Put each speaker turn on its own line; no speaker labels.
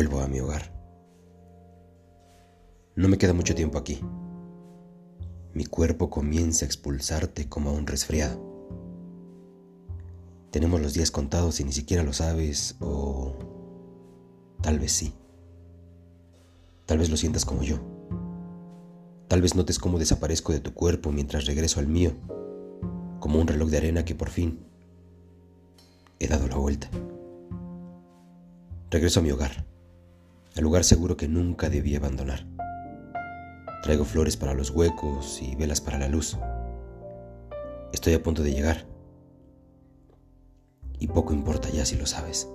Vuelvo a mi hogar. No me queda mucho tiempo aquí. Mi cuerpo comienza a expulsarte como a un resfriado. Tenemos los días contados y ni siquiera lo sabes o tal vez sí. Tal vez lo sientas como yo. Tal vez notes cómo desaparezco de tu cuerpo mientras regreso al mío, como un reloj de arena que por fin he dado la vuelta. Regreso a mi hogar, al lugar seguro que nunca debí abandonar. Traigo flores para los huecos y velas para la luz. Estoy a punto de llegar. Y poco importa ya si lo sabes.